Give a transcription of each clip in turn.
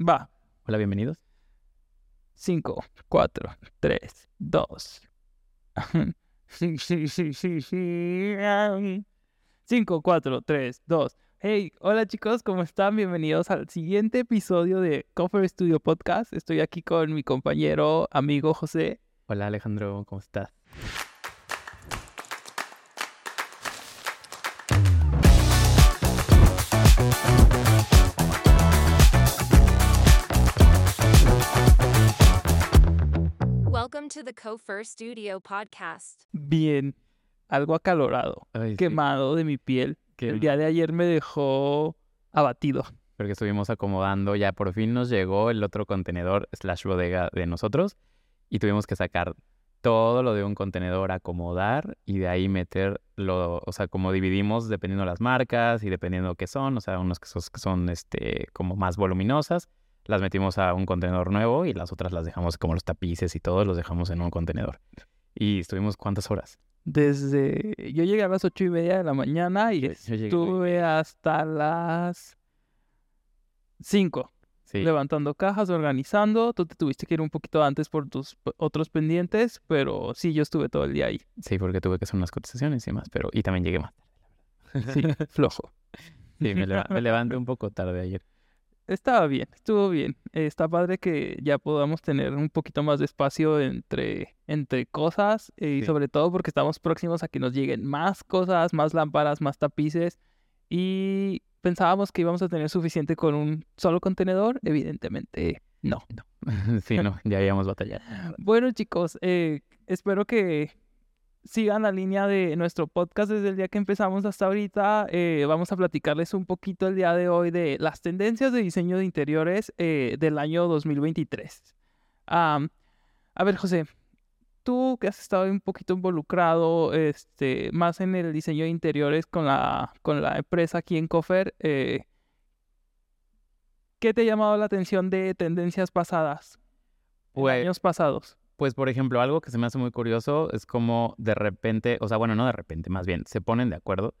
Va. Hola, bienvenidos. 5, 4, 3, 2. 5, 4, 3, 2. Hey, hola chicos, ¿cómo están? Bienvenidos al siguiente episodio de Cover Studio Podcast. Estoy aquí con mi compañero, amigo José. Hola, Alejandro, ¿cómo estás? To the Cofer Studio podcast. Bien, algo acalorado, Ay, sí, quemado de mi piel. qué El día de ayer me dejó abatido. Porque estuvimos acomodando, ya por fin nos llegó el otro contenedor slash bodega de nosotros y tuvimos que sacar todo lo de un contenedor, acomodar y de ahí meter lo, o sea, como dividimos dependiendo las marcas y dependiendo qué son, o sea, unos que son, que son este, como más voluminosas, las metimos a un contenedor nuevo y las otras las dejamos como los tapices y todo, los dejamos en un contenedor. Y estuvimos cuántas horas? Desde. Yo llegué a las ocho y media de la mañana y Yo- yo llegué- estuve hasta las 5 Sí, levantando cajas, organizando. Tú te tuviste que ir un poquito antes por tus otros pendientes, pero sí, yo estuve todo el día ahí. sí, porque tuve que hacer unas cotizaciones y demás, pero y también llegué más. Sí, flojo. Sí, me, leva- me levanté un poco tarde ayer. Estaba bien, estuvo bien. Eh, está padre que ya podamos tener un poquito más de espacio entre, entre cosas eh, y sobre todo porque estamos próximos a que nos lleguen más cosas, más lámparas, más tapices y pensábamos que íbamos a tener suficiente con un solo contenedor. Evidentemente, no. sí, no, ya habíamos batallado. Bueno chicos, eh, espero que sigan la línea de nuestro podcast desde el día que empezamos hasta ahorita. Eh, vamos a platicarles un poquito el día de hoy de las tendencias de diseño de interiores eh, del año 2023. Am, a ver, José, tú que has estado un poquito involucrado este, más en el diseño de interiores con la, con la empresa aquí en Cofer, eh, ¿qué te ha llamado la atención de tendencias pasadas? en Pues- años pasados. Pues, por ejemplo, algo que se me hace muy curioso es como de repente, o sea, bueno, no de repente, más bien, se ponen de acuerdo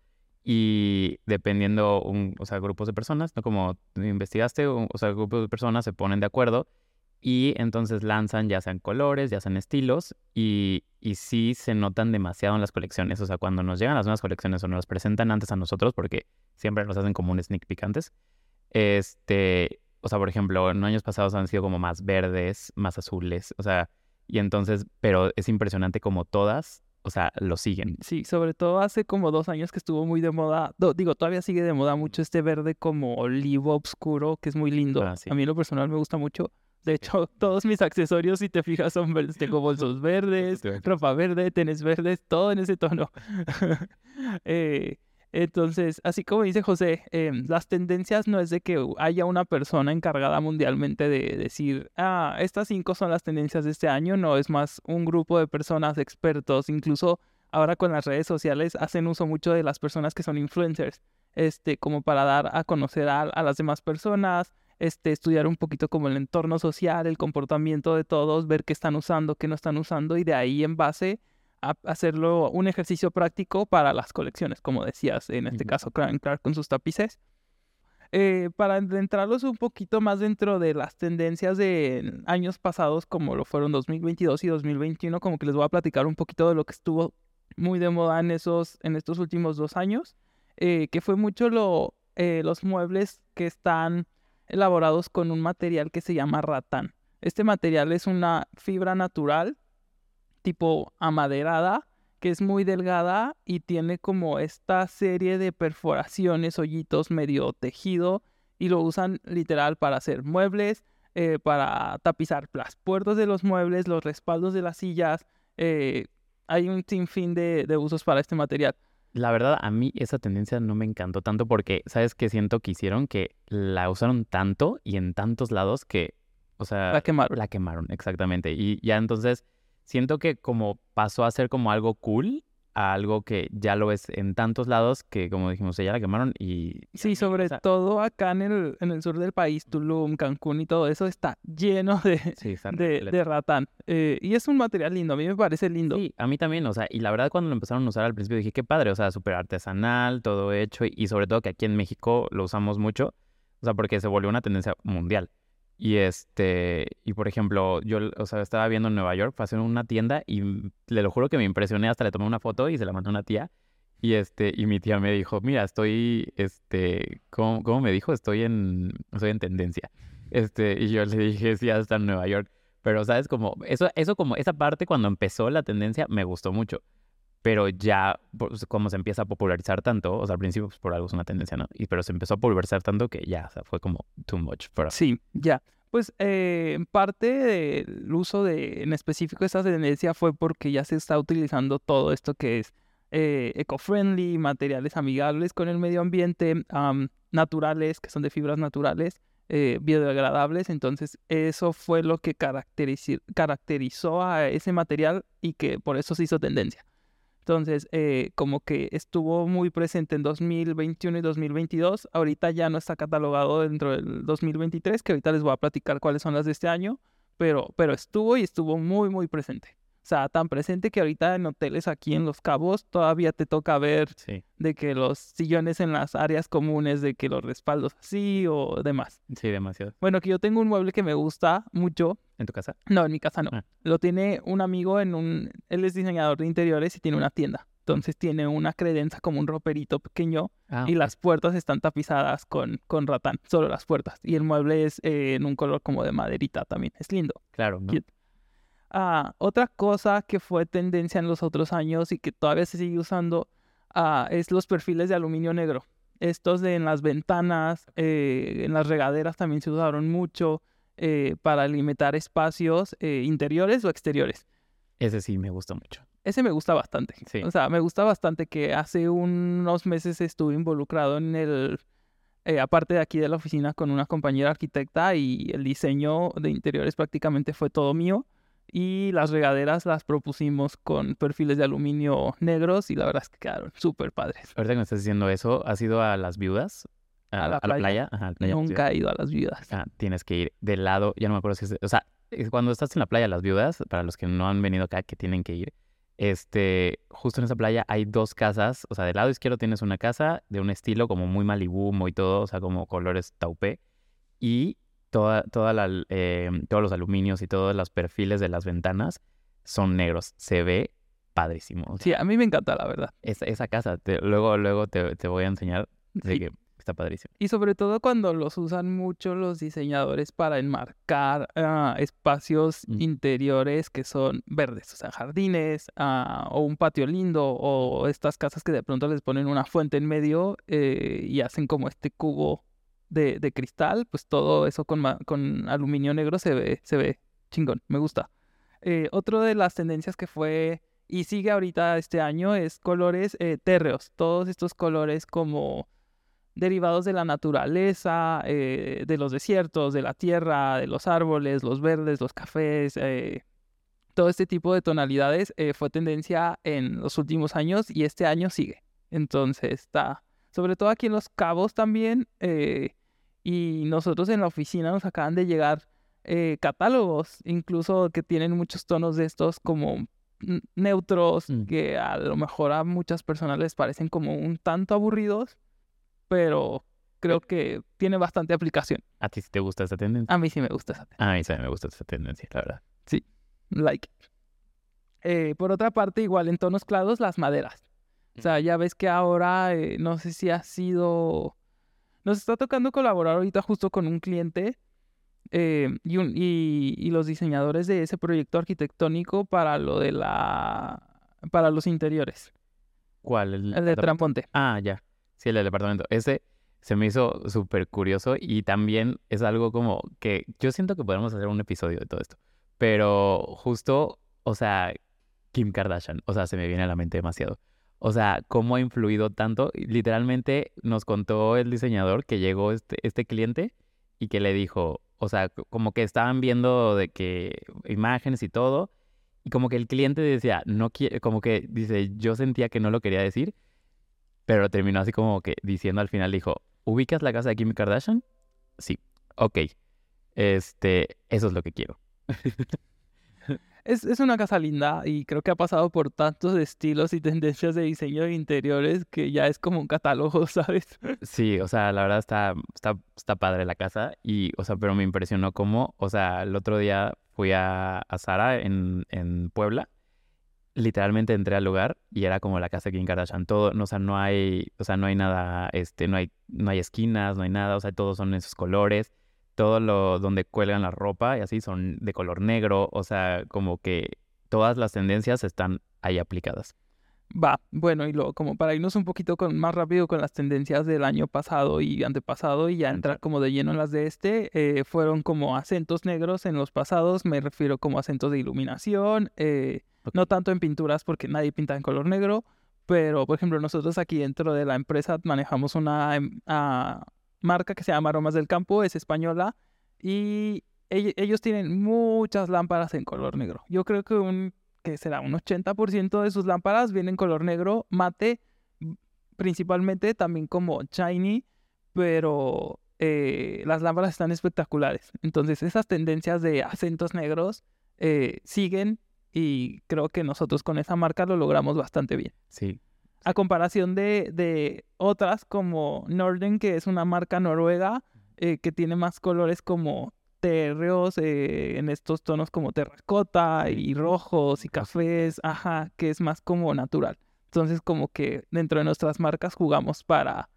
y dependiendo, un, o sea, grupos de personas, ¿no? Como investigaste, o sea, grupos de personas se ponen de acuerdo y entonces lanzan ya sean colores, ya sean estilos y, y sí se notan demasiado en las colecciones, o sea, cuando nos llegan las nuevas colecciones o nos presentan antes a nosotros, porque siempre nos hacen como un sneak peek antes, este, o sea, por ejemplo, en años pasados han sido como más verdes, más azules, o sea, y entonces, pero es impresionante como todas, o sea, lo siguen. Sí, sobre todo hace como dos años que estuvo muy de moda, do- digo, todavía sigue de moda mucho este verde como olivo oscuro, que es muy lindo. Ah, sí. A mí en lo personal me gusta mucho. De hecho, todos mis accesorios, si te fijas, son verdes. Tengo bolsos verdes, ropa verde, tenis verdes, todo en ese tono. Eh, entonces, así como dice José, em, las tendencias no es de que haya una persona encargada mundialmente de decir, ah, estas cinco son las tendencias de este año, no, es más un grupo de personas expertos, incluso ahora con las redes sociales hacen uso mucho de las personas que son influencers, este, como para dar a conocer a, a las demás personas, este, estudiar un poquito como el entorno social, el comportamiento de todos, ver qué están usando, qué no están usando y de ahí en base a hacerlo un ejercicio práctico para las colecciones, como decías, en este Ujú. caso Clark Clark con sus tapices. Eh, para adentrarlos un poquito más dentro de las tendencias de años pasados, como lo fueron 2022 y 2021, como que les voy a platicar un poquito de lo que estuvo muy de moda en, esos, en estos últimos dos años, eh, que fue mucho lo, eh, los muebles que están elaborados con un material que se llama ratán. Este material es una fibra natural tipo amaderada, que es muy delgada y tiene como esta serie de perforaciones, hoyitos medio tejido, y lo usan literal para hacer muebles, eh, para tapizar las puertas de los muebles, los respaldos de las sillas. eh, hay un sinfín de, de usos para este material. La verdad, a mí esa tendencia no me encantó tanto porque, ¿sabes qué siento que hicieron? Que la usaron tanto y en tantos lados que, o sea, La quemaron. la quemaron, exactamente. Y ya entonces siento que como pasó a ser como algo cool a algo que ya lo es en tantos lados que, como dijimos, ya la quemaron y... Sí, o sobre sea, todo acá en el, en el sur del país, Tulum, Cancún y todo eso está lleno de, Sí, de, de ratán. Eh, y es un material lindo, a mí me parece lindo. Sí, a mí también, o sea, y la verdad cuando lo empezaron a usar al principio dije, qué padre, o sea, súper artesanal, todo hecho, y, y sobre todo que aquí en México lo usamos mucho, o sea, porque se volvió una tendencia mundial. Y este, y por ejemplo, yo, o sea, estaba viendo en Nueva York, pasé en una tienda y m- le lo juro que me impresioné, hasta le tomé una foto y se la mandé a una tía. Y este, y mi tía me dijo, mira, estoy, este, ¿cómo, cómo me dijo? Estoy en, en tendencia. Este, y yo le dije, sí, hasta en Nueva York. Pero, ¿sabes? Como, eso, eso como, esa parte cuando empezó la tendencia me gustó mucho. Pero ya, pues, como se empieza a popularizar tanto, o sea, al principio pues, por algo es una tendencia, ¿no? Y pero se empezó a popularizar tanto que ya, o sea, fue como too much us. Sí, ya. Pues eh, parte del uso de, en específico, esta tendencia fue porque ya se está utilizando todo esto que es eh, eco-friendly, materiales amigables con el medio ambiente, am, naturales, que son de fibras naturales, eh, biodegradables. Entonces, eso fue lo que caracterizó a ese material y que por eso se hizo tendencia. Entonces, eh, como que estuvo muy presente en 2021 y 2022. Ahorita ya no está catalogado dentro del 2023, que ahorita les voy a platicar cuáles son las de este año, pero, pero estuvo y estuvo muy, muy presente. O sea, tan presente que ahorita en hoteles aquí en Los Cabos todavía te toca ver Sí, de que los sillones en las áreas comunes, de que los respaldos así o demás. sí, demasiado. Bueno, que yo tengo un mueble que me gusta mucho, ¿En tu casa? no, en mi casa no. Ah. Lo tiene un amigo en un... Él es diseñador de interiores y tiene una tienda. Entonces tiene una credenza como un roperito pequeño Ah, y las puertas están tapizadas con, con ratán, solo las puertas. Y el mueble es eh, en un color como de maderita también. Es lindo. Claro, ¿no? Ah, otra cosa que fue tendencia en los otros años y que todavía se sigue usando ah, es los perfiles de aluminio negro. Estos de en las ventanas, eh, en las regaderas también se usaron mucho eh, para limitar espacios eh, interiores o exteriores. Ese sí me gusta mucho. Ese me gusta bastante. Sí. O sea, me gusta bastante que hace unos meses estuve involucrado en el, eh, aparte de aquí de la oficina, con una compañera arquitecta y el diseño de interiores prácticamente fue todo mío. Y las regaderas las propusimos con perfiles de aluminio negros y la verdad es que quedaron súper padres. Ahorita que me estás diciendo eso, ¿has ido a las viudas? ¿A la playa? Ajá, a la playa, pues, Nunca he ido a las viudas. Ah, tienes que ir del lado, ya no me acuerdo si es, o sea, cuando estás en la playa Las Viudas, para los que no han venido acá, que tienen que ir, este, justo en esa playa hay dos casas, o sea, del lado izquierdo tienes una casa de un estilo como muy Malibu, muy todo, o sea, como colores taupé, y toda, toda la, eh, todos los aluminios y todos los perfiles de las ventanas son negros, se ve padrísimo, o sea, Sí, a mí me encanta, la verdad. esa, esa casa, te- luego, luego te, te voy a enseñar de Sí. que está padrísimo. Y sobre todo cuando los usan mucho los diseñadores para enmarcar ah, espacios Mm. interiores que son verdes, o sea, jardines, ah, o un patio lindo, o estas casas que de pronto les ponen una fuente en medio eh, y hacen como este cubo de, de cristal, pues todo eso con, con aluminio negro se ve, se ve chingón, me gusta. Eh, otro de las tendencias que fue y sigue ahorita este año es colores eh, térreos, todos estos colores como derivados de la naturaleza, eh, de los desiertos, de la tierra, de los árboles, los verdes, los cafés, eh, todo este tipo de tonalidades eh, fue tendencia en los últimos años y este año sigue. Entonces está, sobre todo aquí en Los Cabos también, y nosotros en la oficina nos acaban de llegar catálogos, incluso que tienen muchos tonos de estos como neutros, Mm. que a lo mejor a muchas personas les parecen como un tanto aburridos, pero creo que tiene bastante aplicación. ¿A ti sí te gusta esta tendencia? A mí sí me gusta esa A mí sí me gusta esta tendencia, la verdad. like. Eh, por otra parte, igual en tonos claros, las maderas. O sea, ya ves que ahora, eh, no sé si ha sido... Nos está tocando colaborar ahorita justo con un cliente eh, y, un- y- y los diseñadores de ese proyecto arquitectónico para lo de la... para los interiores. ¿Cuál? El, El de? Tramponte. Ah, ya. Sí, el del departamento. Ese se me hizo súper curioso y también es algo como que yo siento que podemos hacer un episodio de todo esto. Pero justo, o sea, Kim Kardashian, o sea, se me viene a la mente demasiado. O sea, cómo ha influido tanto. Literalmente nos contó el diseñador que llegó este, este cliente y que le dijo, o sea, como que estaban viendo de que imágenes y todo. Y como que el cliente decía, no quiere, como que dice, yo sentía que no lo quería decir, pero terminó así como que diciendo al final, dijo, ¿ubicas la casa de Kim Kardashian? Sí, ok. Este, eso es lo que quiero. es, es una casa linda y creo que ha pasado por tantos estilos y tendencias de diseño de interiores que ya es como un catálogo, ¿sabes? Sí, o sea, la verdad está, está, está padre la casa y, o sea, pero me impresionó cómo, o sea, el otro día fui a, a Zara en, en Puebla, literalmente entré al lugar y era como la casa de Kim Kardashian, todo, no, o sea, no hay, o sea, no hay nada, este, no hay, no hay esquinas, no hay nada, o sea, todos son esos colores, todo lo donde cuelgan la ropa y así son de color negro, o sea, como que todas las tendencias están ahí aplicadas. Va, bueno, y luego como para irnos un poquito con, más rápido con las tendencias del año pasado y antepasado y ya entrar como de lleno en las de este, eh, fueron como acentos negros en los pasados, me refiero como acentos de iluminación, eh, No tanto en pinturas porque nadie pinta en color negro, pero por ejemplo nosotros aquí dentro de la empresa manejamos una em, ah, marca que se llama Aromas del Campo, es española y ell- ellos tienen muchas lámparas en color negro. Yo creo que un que será un 80% de sus lámparas vienen en color negro, mate, principalmente también como shiny, pero eh, las lámparas están espectaculares. Entonces esas tendencias de acentos negros eh, siguen y creo que nosotros con esa marca lo logramos bastante bien. Sí, A comparación de, de otras como Norden, que es una marca noruega eh, que tiene más colores como terreos eh, en estos tonos como terracota y rojos y cafés, ajá, que es más como natural. Entonces como que dentro de nuestras marcas jugamos para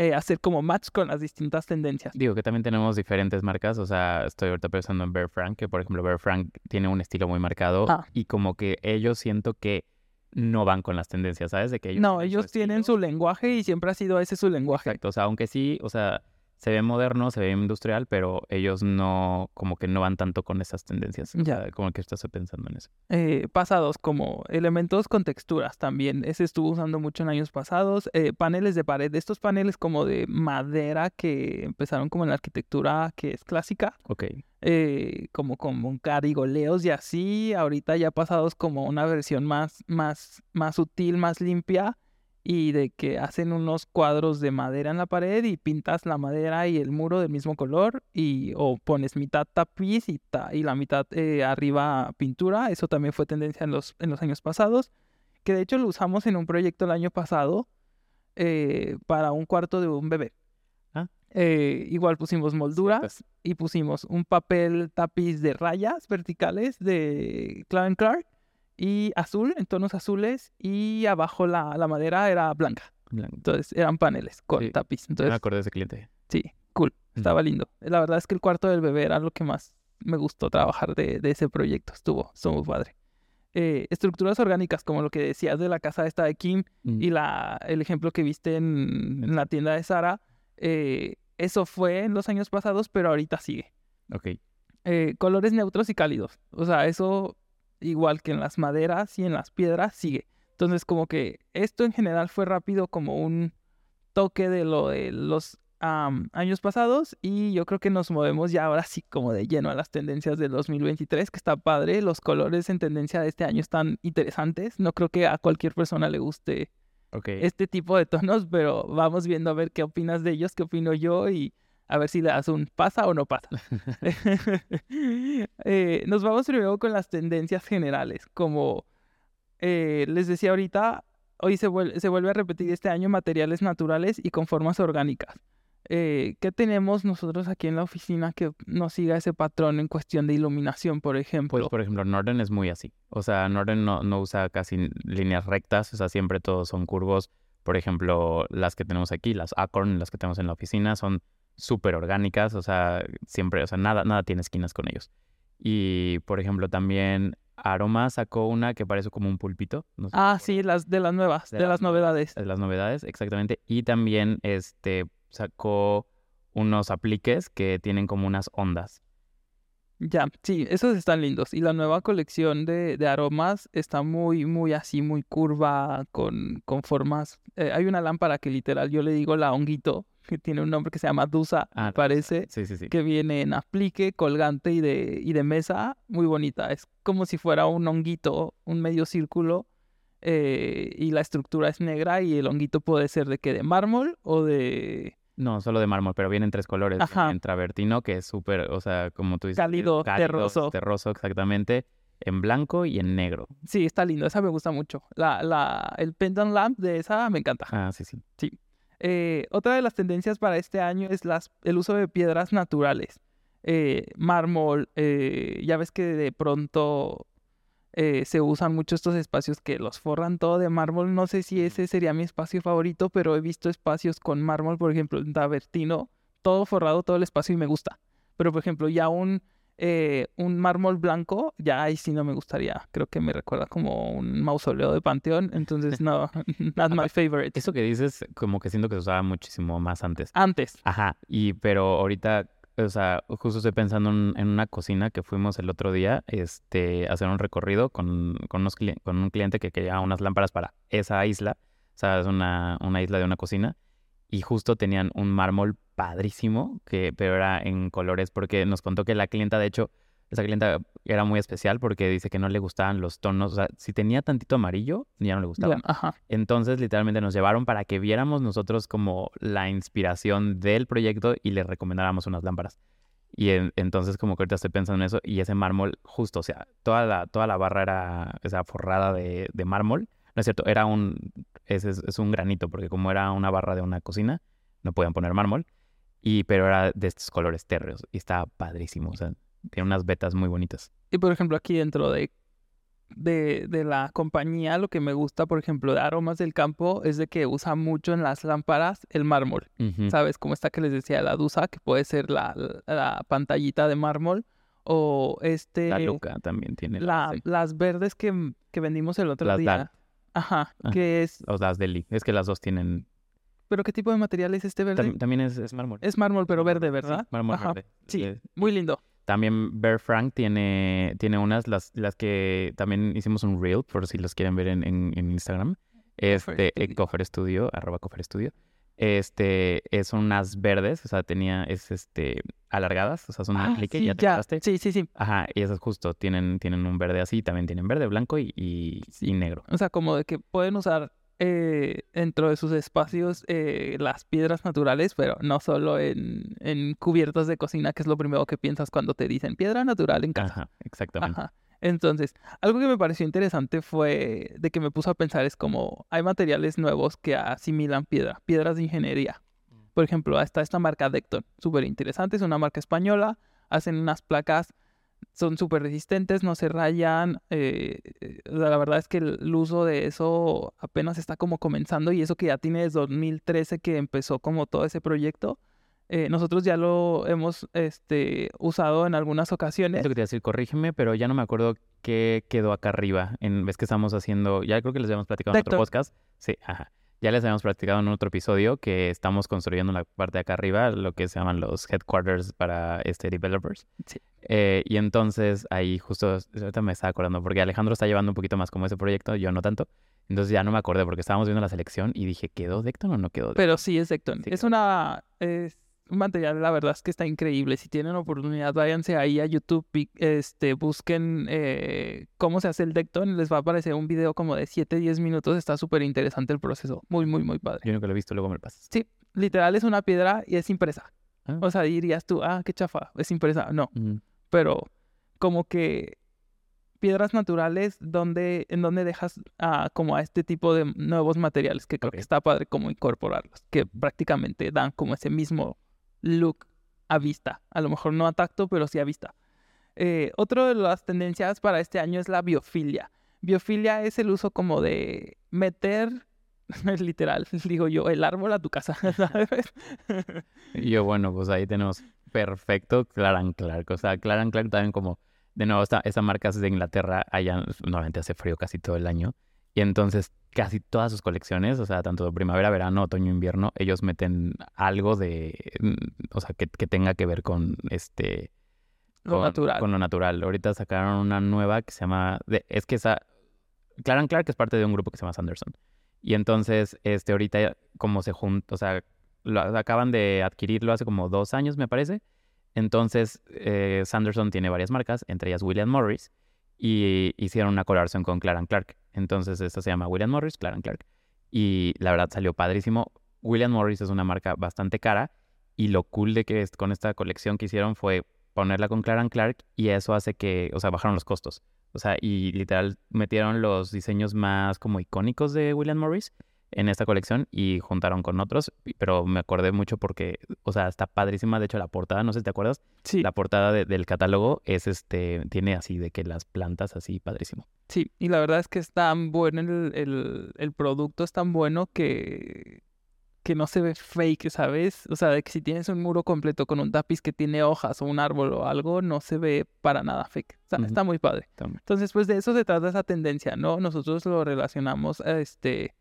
eh, hacer como match con las distintas tendencias. Digo que también tenemos diferentes marcas, o sea, estoy ahorita pensando en Bear Frank, que por ejemplo Bear Frank tiene un estilo muy marcado Ah. y como que ellos siento que no van con las tendencias, ¿sabes? De que ellos No, su ellos tienen su lenguaje y siempre ha sido ese su lenguaje. Exacto, o sea, aunque sí, o sea, se ve moderno, se ve industrial, pero ellos no, como que no van tanto con esas tendencias. Ya. como que estás pensando en eso. eh, pasados como elementos con texturas también. Ese estuvo usando mucho en años pasados. Eh, paneles de pared, estos paneles como de madera que empezaron como en la arquitectura que es clásica, Ok, eh, como con carigoleos y así. Ahorita ya pasados como una versión más, más, más sutil, más limpia. Y de que hacen unos cuadros de madera en la pared y pintas la madera y el muro del mismo color y o pones mitad tapiz y, ta- y la mitad eh, arriba pintura. Eso también fue tendencia en los, en los años pasados. Que de hecho lo usamos en un proyecto el año pasado eh, para un cuarto de un bebé. Ah. Eh, igual pusimos molduras y pusimos un papel tapiz de rayas verticales de Clark Clark y azul, en tonos azules, y abajo la, la madera era blanca. Entonces eran paneles con Sí, tapiz. Ya me Entonces, acordé de ese cliente. sí, cool. Estaba lindo. La verdad es que el cuarto del bebé era lo que más me gustó trabajar de, de ese proyecto. Estuvo, estuvo muy padre. Eh, estructuras orgánicas, como lo que decías de la casa esta de Kim Mm, y la, el ejemplo que viste en, en la tienda de Sara, eh, eso fue en los años pasados, pero ahorita sigue. Ok, Eh, colores neutros y cálidos. O sea, eso igual que en las maderas y en las piedras sigue. Entonces, como que esto en general fue rápido como un toque de lo de los am, años pasados y yo creo que nos movemos ya ahora sí como de lleno a las tendencias del 2023, que está padre. Los colores en tendencia de este año están interesantes. No creo que a cualquier persona le guste este tipo de tonos, pero vamos viendo a ver qué opinas de ellos, qué opino yo y a ver si le das un pasa o no pasa. Eh, nos vamos primero con las tendencias generales, como eh, les decía ahorita, hoy se vuelve, se vuelve a repetir este año materiales naturales y con formas orgánicas. Eh, ¿Qué tenemos nosotros aquí en la oficina que nos siga ese patrón en cuestión de iluminación, por ejemplo? Pues, por ejemplo, Norden es muy así. O sea, Norden no, no usa casi líneas rectas, o sea, siempre todos son curvos. Por ejemplo, las que tenemos aquí, las Acorn, las que tenemos en la oficina, son súper orgánicas, o sea, siempre, o sea, nada, nada tiene esquinas con ellos. Y, por ejemplo, también Aroma sacó una que parece como un pulpito. No sé si ah, sí, las de las nuevas, De de, las las novedades. de las novedades, exactamente. Y también este sacó unos apliques que tienen como unas ondas. Ya, sí, esos están lindos. Y la nueva colección de, de aromas está muy, muy así, muy curva, con, con formas. eh, hay una lámpara que literal yo le digo la honguito, que tiene un nombre que se llama Dusa, Ah, parece, Sí, sí, sí. que viene en aplique, colgante y de, y de mesa, muy bonita. Es como si fuera un honguito, un medio círculo, eh, y la estructura es negra y el honguito puede ser de que de mármol o de, No, solo de mármol, pero vienen tres colores. Ajá. En travertino, que es súper, o sea, como tú dices. Cálido, terroso. Terroso, exactamente. En blanco y en negro. Sí, está lindo, esa me gusta mucho. La, la, el pendant lamp de esa me encanta. Ah, sí, sí. Eh, otra de las tendencias para este año es las, el uso de piedras naturales. Eh, mármol, eh, ya ves que de pronto eh, se usan mucho estos espacios que los forran todo de mármol. No sé si ese sería mi espacio favorito, pero he visto espacios con mármol, por ejemplo, en Tabertino, todo forrado, todo el espacio y me gusta. Pero, por ejemplo, ya un, eh, un mármol blanco, ya ahí sí no me gustaría. Creo que me recuerda como un mausoleo de panteón, entonces no, not my favorite. Eso que dices, como que siento que se usaba muchísimo más antes. Antes. Ajá, y pero ahorita, o sea, justo estoy pensando en, en una cocina que fuimos el otro día, este, a hacer un recorrido con, con, unos cli- con un cliente que quería unas lámparas para esa isla, o sea, es una, una isla de una cocina, y justo tenían un mármol padrísimo, que, pero era en colores, porque nos contó que la clienta, de hecho, esa clienta era muy especial porque dice que no le gustaban los tonos, o sea, si tenía tantito amarillo, ya no le gustaba. Ya, ajá. Entonces, literalmente nos llevaron para que viéramos nosotros como la inspiración del proyecto y le recomendáramos unas lámparas. Y en- entonces, como que ahorita estoy pensando en eso, y ese mármol, justo, o sea, toda la, toda la barra era, o sea, forrada de, de mármol. No es cierto, era un, es, es un granito, porque como era una barra de una cocina, no podían poner mármol. Y, pero era de estos colores térreos, y estaba padrísimo, o sea, tiene unas vetas muy bonitas. Y por ejemplo, aquí dentro de, de, de la compañía, lo que me gusta, por ejemplo, de Aromas del Campo, es de que usa mucho en las lámparas el mármol. ¿Sabes? Como esta que les decía, la Dusa, que puede ser la, la pantallita de mármol. O este. La Luca también tiene la- sí. las verdes que, que vendimos el otro Las día. Ajá. Ah. Que es. o las Deli. Es que las dos tienen. ¿Pero qué tipo de material es este verde? tam- también es, es mármol. Es mármol, pero verde, Sí, ¿verdad? mármol Ajá. verde. Sí, Eh, muy lindo. También Bear Frank tiene, tiene unas, las, las que también hicimos un reel, por si los quieren ver en, en, en Instagram. Este, eh. Cofer Studio, arroba Cofer Studio. Este, es son unas verdes, o sea, tenía, es este, alargadas, o sea, son Ah, clic y sí, ya te acabaste. Sí, sí, sí. Ajá, y esas justo tienen, tienen un verde así, también tienen verde, blanco y, y, y negro. O sea, como de que pueden usar eh, dentro de sus espacios eh, las piedras naturales, pero no solo en, en cubiertos de cocina, que es lo primero que piensas cuando te dicen piedra natural en casa. Ajá, exactamente. Ajá. Entonces, algo que me pareció interesante fue de que me puso a pensar es como hay materiales nuevos que asimilan piedra, piedras de ingeniería. Por ejemplo, está esta marca Decton, súper interesante, es una marca española, hacen unas placas, son súper resistentes, no se rayan. eh, eh, la verdad es que el, uso de eso apenas está como comenzando y eso que ya tiene desde 2013 que empezó como todo ese proyecto. eh, nosotros ya lo hemos este, usado en algunas ocasiones. Es lo que te iba a decir, corrígeme, pero ya no me acuerdo qué quedó acá arriba. En vez que estamos haciendo, ya creo que les habíamos platicado en otro podcast. Sí, ajá. Ya les habíamos platicado en otro episodio que estamos construyendo en la parte de acá arriba lo que se llaman los headquarters para este developers. Sí. Eh, y entonces ahí justo, ahorita me estaba acordando, porque Alejandro está llevando un poquito más como ese proyecto, yo no tanto. Entonces ya no me acordé porque estábamos viendo la selección y dije, ¿quedó Decton o no quedó Decton? Pero sí es Decton. Sí, es una. Es material, la verdad es que está increíble. Si tienen oportunidad, váyanse ahí a YouTube, este, busquen eh, cómo se hace el Decton. Les va a aparecer un video como de 7-10 minutos. Está súper interesante el proceso. Muy, muy, muy padre. Yo nunca lo he visto, luego me lo pasas. Sí, literal es una piedra y es impresa. Ah. O sea, dirías tú, ah, qué chafa, es impresa. No, pero como que piedras naturales donde, en donde dejas ah, como a este tipo de nuevos materiales que creo que está padre como incorporarlos, que prácticamente dan como ese mismo look a vista. A lo mejor no a tacto, pero sí a vista. Eh, otro de las tendencias para este año es la biofilia. Biofilia es el uso como de meter, literal, digo yo, el árbol a tu casa, yo, bueno, pues ahí tenemos perfecto Claran Clark. O sea, Claran Clark también como, de nuevo, esta, esta marca es de Inglaterra, allá normalmente hace frío casi todo el año. Y entonces casi todas sus colecciones, o sea, tanto primavera, verano, otoño, invierno, ellos meten algo de, mm, o sea, que, que tenga que ver con este... Lo con- natural. Con lo natural. Ahorita sacaron una nueva que se llama, de- es que esa, Claran Clark es parte de un grupo que se llama Sanderson. Y entonces, este, ahorita como se junta, o sea, lo acaban de adquirirlo hace como dos años, me parece. Entonces, eh, Sanderson tiene varias marcas, entre ellas William Morris, y hicieron una colaboración con Claran Clark. Entonces, esta se llama William Morris, Claran Clark. Y la verdad salió padrísimo. William Morris es una marca bastante cara, y lo cool de que con esta colección que hicieron fue ponerla con Clark and Clark y eso hace que, o sea, bajaron los costos. O sea, y literal metieron los diseños más como icónicos de William Morris en esta colección y juntaron con otros, pero me acordé mucho porque, o sea, está padrísima, de hecho la portada, no sé si te acuerdas, Sí, la portada de- del catálogo es este, tiene así de que las plantas así padrísimo. sí. Y la verdad es que es tan bueno el, el, el producto, es tan bueno que, que no se ve fake, ¿sabes? O sea, de que si tienes un muro completo con un tapiz que tiene hojas o un árbol o algo, no se ve para nada fake. O sea, Ujú. está muy padre. También. Entonces, pues de eso se trata esa tendencia, ¿no? Nosotros lo relacionamos este,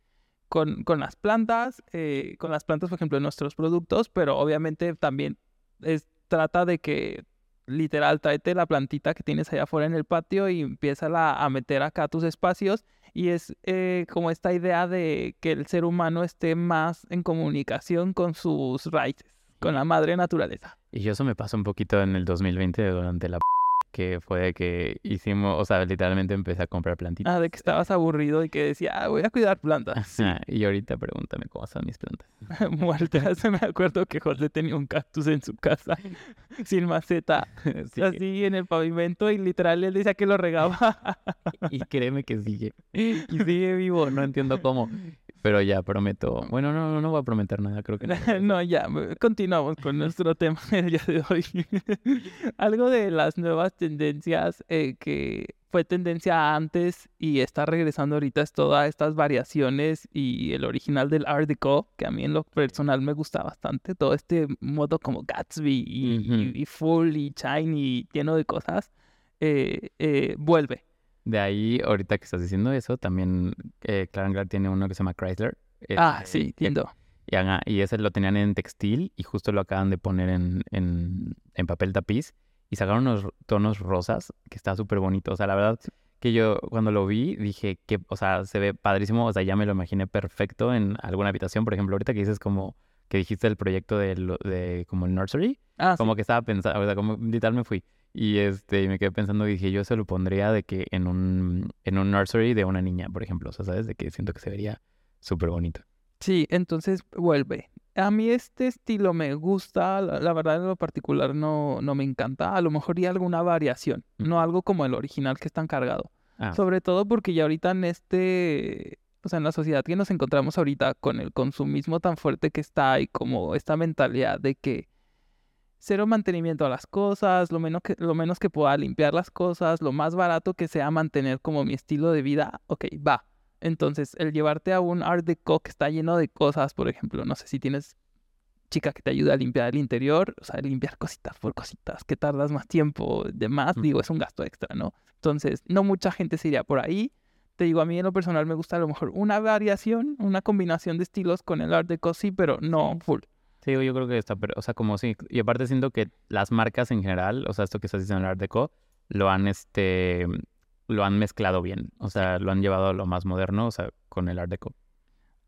con, con las plantas, eh, con las plantas, por ejemplo, en nuestros productos, pero obviamente también es, trata de que literal tráete la plantita que tienes allá afuera en el patio y empieza a meter acá tus espacios. Y es eh, como esta idea de que el ser humano esté más en comunicación con sus raíces, con la madre naturaleza. Y yo eso me pasó un poquito en el 2020 durante la que fue de que hicimos, o sea, literalmente empecé a comprar plantitas. Ah, de que estabas aburrido y que decía, ah, voy a cuidar plantas. Sí. Y ahorita pregúntame cómo están mis plantas. muertas. Me acuerdo que José tenía un cactus en su casa, sin maceta, Sí, así en el pavimento, y literal él decía que lo regaba. Y créeme que sigue. Y sigue vivo, no entiendo cómo. Pero ya prometo. Bueno, no, no, no voy a prometer nada, creo que no. no, ya, continuamos con nuestro tema del día de hoy. Algo de las nuevas tendencias eh, que fue tendencia antes y está regresando ahorita es todas estas variaciones y el original del Art Deco, que a mí en lo personal me gusta bastante, todo este modo como Gatsby y, y- y full y shiny, lleno de cosas, eh, eh, vuelve. De ahí, ahorita que estás diciendo eso, también eh, Clark tiene uno que se llama Chrysler. Ah, este, sí, que- entiendo. Y, y ese lo tenían en textil y justo lo acaban de poner en, en, en papel tapiz y sacaron unos tonos rosas que está súper bonito. O sea, la verdad que yo cuando lo vi dije que, o sea, se ve padrísimo. O sea, ya me lo imaginé perfecto en alguna habitación. Por ejemplo, ahorita que dices como que dijiste el proyecto de, como el nursery, Ah, sí. como que estaba pensando, o sea, como literal me fui. Y este, me quedé pensando y dije, yo se lo pondría de que en un, en un nursery de una niña, por ejemplo. O sea, ¿sabes? De que siento que se vería súper bonito. Sí, entonces vuelve. A mí este estilo me gusta, la, la verdad en lo particular no, no me encanta. A lo mejor y alguna variación, no algo como el original que es tan cargado. Ah, Sobre todo porque ya ahorita en este, o sea, en la sociedad que nos encontramos ahorita con el consumismo tan fuerte que está y como esta mentalidad de que cero mantenimiento a las cosas, lo menos que, lo menos que pueda limpiar las cosas, lo más barato que sea mantener como mi estilo de vida, ok, va. Entonces, el llevarte a un Art Deco que está lleno de cosas, por ejemplo, no sé si tienes chica que te ayuda a limpiar el interior, o sea, limpiar cositas por cositas, que tardas más tiempo, de más, Ujú. digo, es un gasto extra, ¿no? Entonces, no mucha gente se iría por ahí. Te digo, a mí en lo personal me gusta a lo mejor una variación, una combinación de estilos con el Art Deco, sí, pero no full. Sí, yo creo que está, pero, o sea, como sí, y aparte siento que las marcas en general, o sea, esto que estás diciendo en el Art Deco, lo han, este, lo han mezclado bien, o sea, lo han llevado a lo más moderno, o sea, con el Art Deco.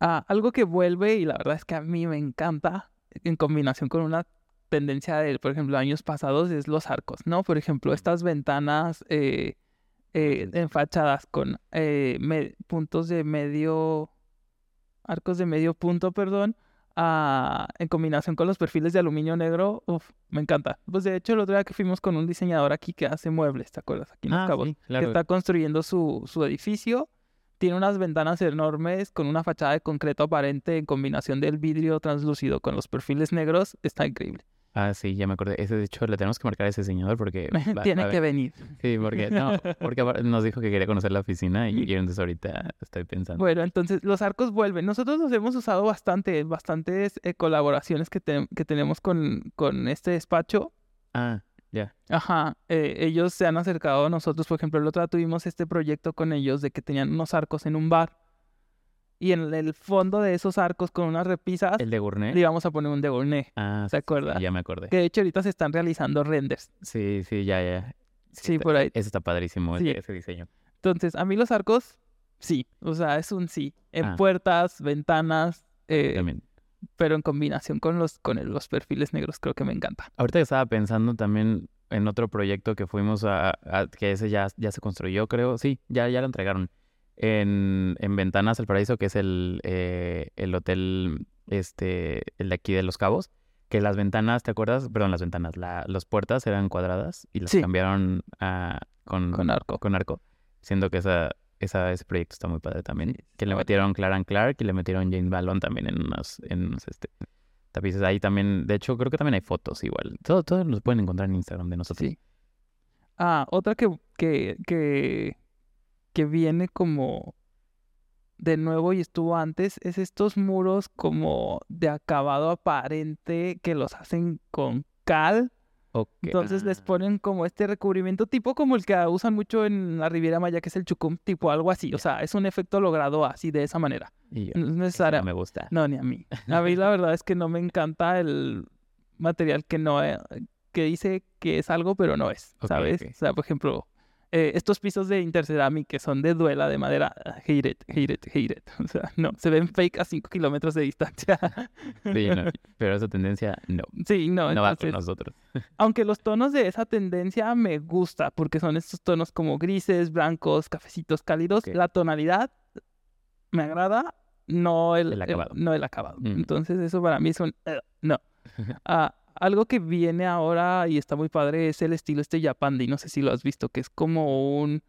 Ah, algo que vuelve y la verdad es que a mí me encanta en combinación con una tendencia de, por ejemplo, años pasados es los arcos, ¿no? Por ejemplo, estas ventanas eh, eh, enfachadas con eh, puntos de medio, arcos de medio punto, perdón, ah, en combinación con los perfiles de aluminio negro, uf, me encanta. Pues de hecho, el otro día que fuimos con un diseñador aquí que hace muebles, ¿te acuerdas? Aquí en Ah, Cabos sí, que claro. está construyendo su, su edificio. Tiene unas ventanas enormes con una fachada de concreto aparente en combinación del vidrio translúcido con los perfiles negros. Está increíble. Ah, sí, ya me acordé. Ese, de hecho, le tenemos que marcar a ese señor porque... va- Tiene va que venir. Sí, porque, no, porque nos dijo que quería conocer la oficina y, y entonces ahorita estoy pensando. Bueno, entonces los arcos vuelven. Nosotros los hemos usado bastante, bastantes eh, colaboraciones que, te- que tenemos con, con este despacho. Ah, ya. Ajá, eh, ellos se han acercado a nosotros. Por ejemplo, el otro día tuvimos este proyecto con ellos de que tenían unos arcos en un bar. Y en el fondo de esos arcos con unas repisas ¿El de Gournay? le íbamos a poner un de Gournay. Ah, ¿Se sí, acuerda? ya me acordé. Que de hecho ahorita se están realizando renders. Sí, sí, ya, ya. Sí, está- por ahí. Ese está padrísimo, Sí. ese, ese diseño. Entonces, a mí los arcos, sí. O sea, es un sí. En Ah. puertas, ventanas, eh, También. pero en combinación con los, con el- los perfiles negros creo que me encanta. Ahorita que estaba pensando también en otro proyecto que fuimos a, a- que ese ya, ya se construyó, creo. Sí, ya, ya lo entregaron. En, en Ventanas al Paraíso, que es el, eh, el hotel, este, el de aquí de Los Cabos. que las ventanas, ¿te acuerdas? Perdón, las ventanas, la, las puertas eran cuadradas y las Sí. cambiaron a, con, Con arco. con arco. Siento que esa, esa, ese proyecto está muy padre también. Que le metieron Clarence Clark y le metieron James Ballon también en unos, en unos este, tapices. Ahí también, de hecho, creo que también hay fotos igual. Todo, todo los pueden encontrar en Instagram de nosotros. Sí. Ah, otra que, que, que, que viene como de nuevo y estuvo antes es estos muros como de acabado aparente que los hacen con cal. Entonces les ponen como este recubrimiento tipo como el que usan mucho en la Riviera Maya, que es el chucum, tipo algo así. O sea, es un efecto logrado así de esa manera. y yo, No es me gusta. No, ni a mí. A mí la verdad es que no me encanta el material que no eh, que dice que es algo, pero no es, ¿sabes? O sea, por ejemplo, eh, estos pisos de Interceramic que son de duela de madera, hate it, hate it, hate it. O sea, no, se ven fake a 5 kilómetros de distancia. Sí, no, pero esa tendencia no. sí, no, No va con entonces, nosotros. aunque los tonos de esa tendencia me gusta, porque son estos tonos como grises, blancos, cafecitos cálidos, Ok. la tonalidad me agrada, no el, El acabado. no el acabado. Mm. Entonces eso para mí es un eh, no. Ah, algo que viene ahora y está muy padre es el estilo este Japandi, no sé si lo has visto, que es como un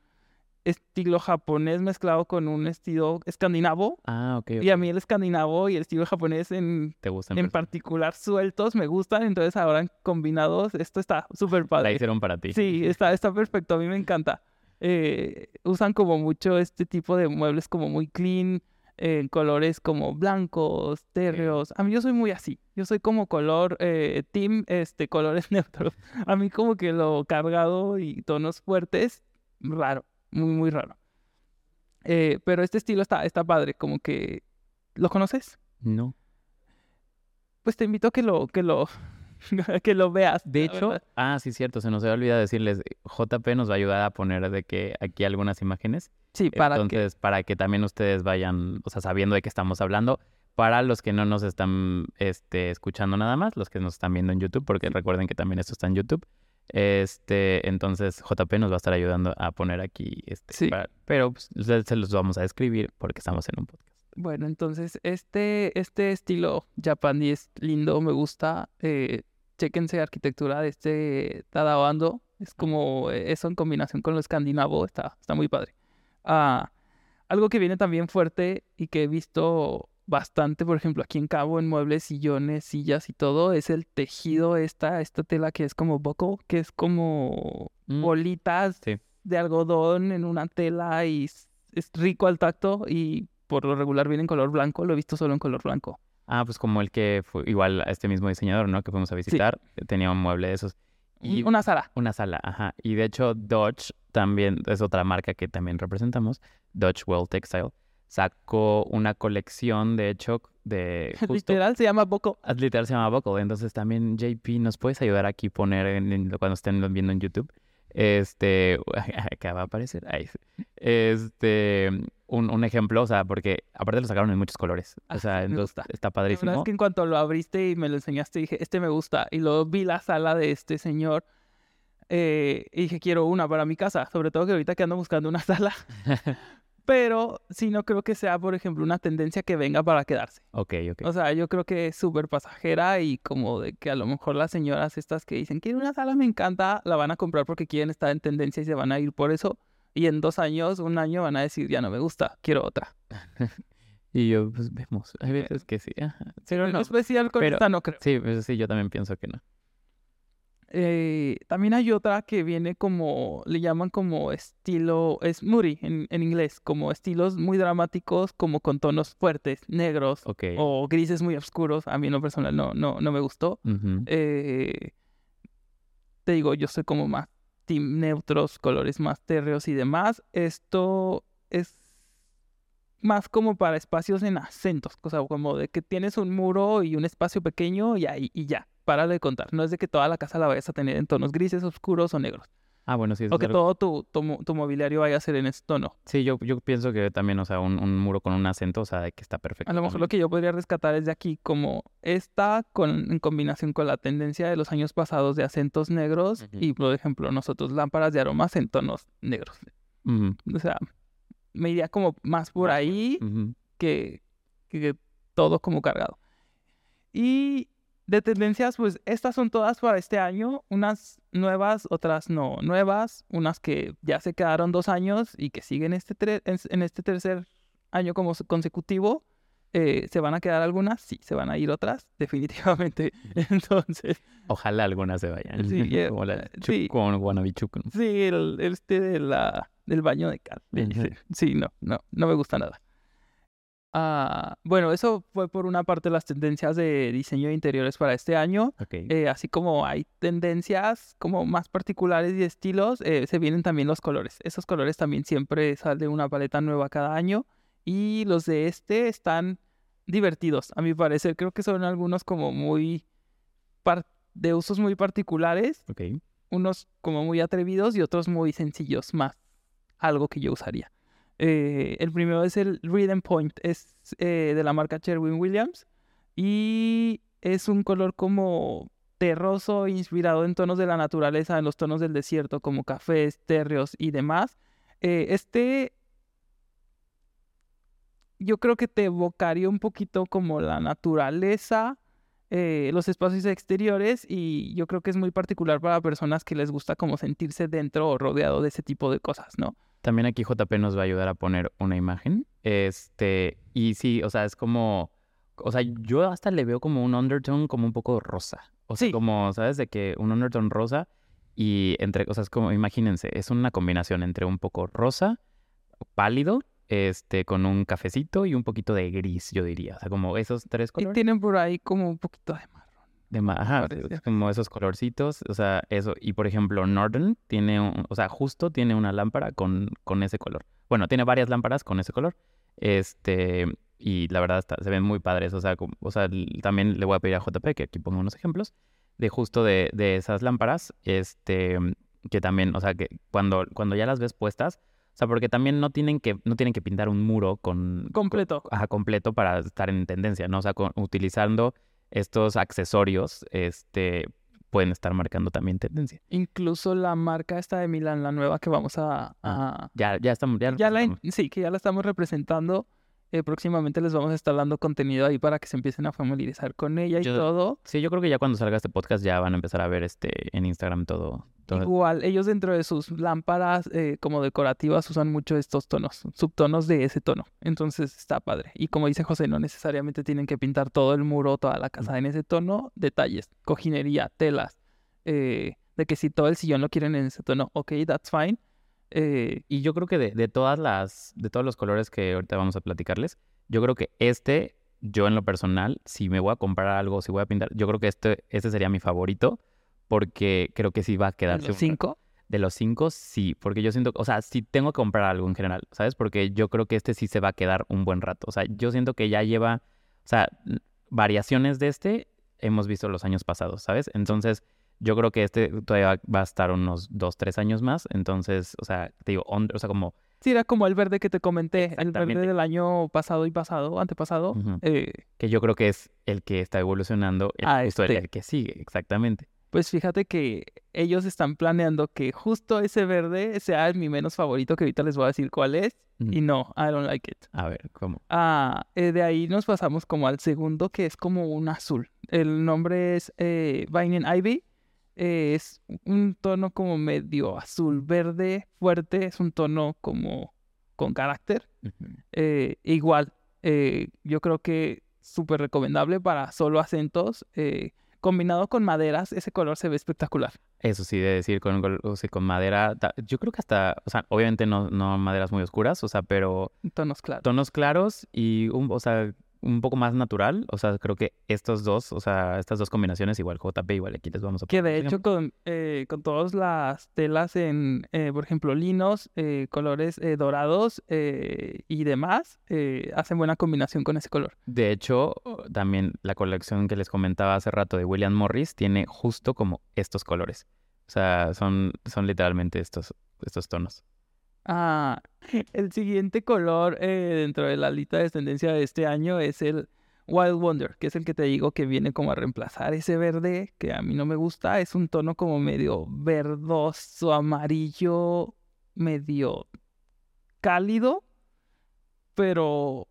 estilo japonés mezclado con un estilo escandinavo. Ah, ok. Y a mí el escandinavo y el estilo japonés en, ¿Te gustan? en particular sueltos me gustan, entonces ahora combinados esto está súper La padre. hicieron para ti. Sí, está, está perfecto, a mí me encanta. Eh, usan como mucho este tipo de muebles como muy clean, en colores como blancos, térreos. A mí yo soy muy así, yo soy como color eh, team, este, colores neutros. A mí como que lo cargado y tonos fuertes, raro, muy, muy raro. Eh, pero este estilo está, está padre, como que... ¿Lo conoces? No. Pues te invito a que lo, que lo, que lo veas. De hecho, verdad. ah, sí, cierto, se nos había olvidado decirles, JP nos va a ayudar a poner de que aquí algunas imágenes. Sí, para que... Entonces, para que también ustedes vayan, o sea, sabiendo de qué estamos hablando. Para los que no nos están este, escuchando nada más, los que nos están viendo en YouTube, porque recuerden que también esto está en YouTube. Este, entonces JP nos va a estar ayudando a poner aquí este, Sí. para- pero pues, se los vamos a describir porque estamos en un podcast. Bueno, entonces este, este estilo Japandi es lindo, me gusta. Eh, chéquense arquitectura de este Tadao Ando. Es como eh, eso en combinación con lo escandinavo, está, está muy padre. Algo que viene también fuerte y que he visto bastante, por ejemplo, aquí en Cabo, en muebles, sillones, sillas y todo, es el tejido, esta, esta tela que es como boco, que es como Mm, bolitas sí. de algodón en una tela y es rico al tacto y por lo regular viene en color blanco, lo he visto solo en color blanco. Ah, pues como el que fue igual a este mismo diseñador, ¿no? Que fuimos a visitar, tenía un mueble de esos. Y Una sala. Una sala, ajá. Y de hecho, Dodge también es otra marca que también representamos. Dodge World Textile sacó una colección, de hecho, de justo. Literal se llama boco. ah, Literal se llama Buckle. Entonces también, JP, ¿nos puedes ayudar aquí a poner en- en- cuando estén viendo en YouTube? Este, acá va a aparecer. Ahí. Este, un, un ejemplo, o sea, porque aparte lo sacaron en muchos colores. O Ah, sea, me entonces está La verdad es padrísimo. que en cuanto lo abriste y me lo enseñaste, dije, este me gusta. Y luego vi la sala de este señor eh, y dije, quiero una para mi casa. Sobre todo que ahorita que ando buscando una sala. Pero sí no creo que sea, por ejemplo, una tendencia que venga para quedarse. Ok, ok. O sea, yo creo que es súper pasajera y como de que a lo mejor las señoras estas que dicen, quiero una sala, me encanta, la van a comprar porque quieren estar en tendencia y se van a ir por eso. Y en dos años, un año van a decir, ya no me gusta, quiero otra. Y yo, pues vemos. Hay veces que sí. ajá. Pero En no. especial con pero- esta no creo. Sí, pues sí, yo también pienso que no. Eh, también hay otra que viene como, le llaman como estilo, es moody en, en inglés, como estilos muy dramáticos, como con tonos fuertes, negros o grises muy oscuros. A mí en lo personal no, no, no me gustó. Eh, te digo, yo soy como más team neutros, colores más térreos y demás. Esto es más como para espacios en acentos, o sea, como de que tienes un muro y un espacio pequeño y ahí y ya, para de contar. No es de que toda la casa la vayas a tener en tonos grises, oscuros o negros, Ah, bueno, sí. es o que algo- todo tu, tu, tu mobiliario vaya a ser en ese tono. Sí, yo, yo pienso que también, o sea, un, un muro con un acento, o sea, de que está perfecto. A lo mejor lo que yo podría rescatar es de aquí, como esta con, en combinación con la tendencia de los años pasados de acentos negros y, por ejemplo, nosotros lámparas de aromas en tonos negros. O sea, me iría como más por ahí ujú. que, que todo como cargado. Y de tendencias, pues estas son todas para este año, unas nuevas, otras no nuevas, unas que ya se quedaron dos años y que siguen este en, en este tercer año como se- consecutivo. Eh, ¿Se van a quedar algunas? Sí, se van a ir otras, definitivamente. Entonces, Ojalá algunas se vayan. Sí, eh, como la eh, sí. sí, el, este de la, del baño de cal. Sí, no, no, no me gusta nada. Ah, bueno, eso fue por una parte las tendencias de diseño de interiores para este año. Ok. Eh, así como hay tendencias como más particulares y estilos, eh, se vienen también los colores. Esos colores también siempre sale una paleta nueva cada año. Y los de este están divertidos, a mi parecer. Creo que son algunos como muy de usos muy particulares, ok. unos como muy atrevidos y otros muy sencillos, más algo que yo usaría. Eh, el primero es el Rhythm Point, es eh, de la marca Sherwin Williams y es un color como terroso, inspirado en tonos de la naturaleza, en los tonos del desierto, como cafés, terrios y demás. Eh, este yo creo que te evocaría un poquito como la naturaleza, los espacios exteriores y yo creo que es muy particular para personas que les gusta como sentirse dentro o rodeado de ese tipo de cosas, ¿no? También aquí JP nos va a ayudar a poner una imagen. Este, y sí, o sea, es como, o sea, yo hasta le veo como un undertone como un poco rosa. O sea, Sí. como, ¿sabes? De que un undertone rosa y entre, o sea, es como, imagínense, es una combinación entre un poco rosa, pálido, este, con un cafecito y un poquito de gris, yo diría. O sea, como esos tres Y colores. tienen por ahí como un poquito de marrón. De ma- ajá, como esos colorcitos, o sea, eso. Y por ejemplo, Northern tiene, un- o sea, justo tiene una lámpara con, con ese color. Bueno, tiene varias lámparas con ese color. Este, y la verdad está- se ven muy padres. O sea, como- o sea, también le voy a pedir a JP que aquí ponga unos ejemplos de justo de, de esas lámparas. Este, que también, o sea, que cuando, cuando ya las ves puestas, o sea, porque también no tienen que, no tienen que pintar un muro con, con- Completo. ajá, completo para estar en tendencia, ¿no? O sea, con- utilizando estos accesorios, este, pueden estar marcando también tendencia. Incluso la marca esta de Milán, la nueva que vamos a... a- Ya, ya estamos, ya, ya la, sí, que ya la estamos representando. Eh, próximamente les vamos a estar dando contenido ahí para que se empiecen a familiarizar con ella y Yo- todo. Sí, yo creo que ya cuando salga este podcast ya van a empezar a ver este en Instagram todo. todo Igual, ellos dentro de sus lámparas eh, como decorativas usan mucho estos tonos, subtonos de ese tono. Entonces está padre. Y como dice José, no necesariamente tienen que pintar todo el muro, toda la casa en ese tono. Detalles, cojinería, telas. eh, de que si todo el sillón lo quieren en ese tono, ok, that's fine. Eh, Y yo creo que de, de todas las, de todos los colores que ahorita vamos a platicarles, yo creo que este, yo en lo personal, si me voy a comprar algo, si voy a pintar, yo creo que este, este sería mi favorito, porque creo que sí va a de quedarse los cinco. De los cinco, sí, porque yo siento, o sea, si tengo que comprar algo en general, ¿sabes? Porque yo creo que este sí se va a quedar un buen rato. O sea, yo siento que ya lleva, o sea, variaciones de este hemos visto los años pasados, ¿sabes? Entonces, yo creo que este todavía va a estar unos dos, tres años más. Entonces, o sea, te digo, on- o sea, como, Sí, era como el verde que te comenté, el verde del año pasado y pasado, antepasado. Eh, que yo creo que es el que está evolucionando, el, Ah, justo este. el que sigue, exactamente. Pues fíjate que ellos están planeando que justo ese verde sea mi menos favorito, que ahorita les voy a decir cuál es. Y no, I don't like it. A ver, ¿cómo? Ah, eh, de ahí nos pasamos como al segundo, que es como un azul. El nombre es eh, Ivy. Eh, es un tono como medio azul verde fuerte. Es un tono como con carácter. Eh, igual, eh, yo creo que súper recomendable para solo acentos. combinado con maderas, ese color se ve espectacular. Eso sí, de decir con, gol- o sea, con madera, yo creo que hasta, o sea, obviamente no, no maderas muy oscuras, o sea, pero Tonos claros. tonos claros y un, o sea, un poco más natural. O sea, creo que estos dos, o sea, estas dos combinaciones, igual JP, igual aquí les vamos a Que poner de los hecho con, eh, con todas las telas en, eh, por ejemplo, linos, eh, colores dorados y demás, hacen buena combinación con ese color. De hecho, también la colección que les comentaba hace rato de William Morris tiene justo como estos colores. O sea, son, son literalmente estos, estos tonos. Ah, el siguiente color eh, dentro de la lista de tendencia de este año es el Wild Wonder, que es el que te digo que viene como a reemplazar ese verde que a mí no me gusta. Es un tono como medio verdoso, amarillo, medio cálido, pero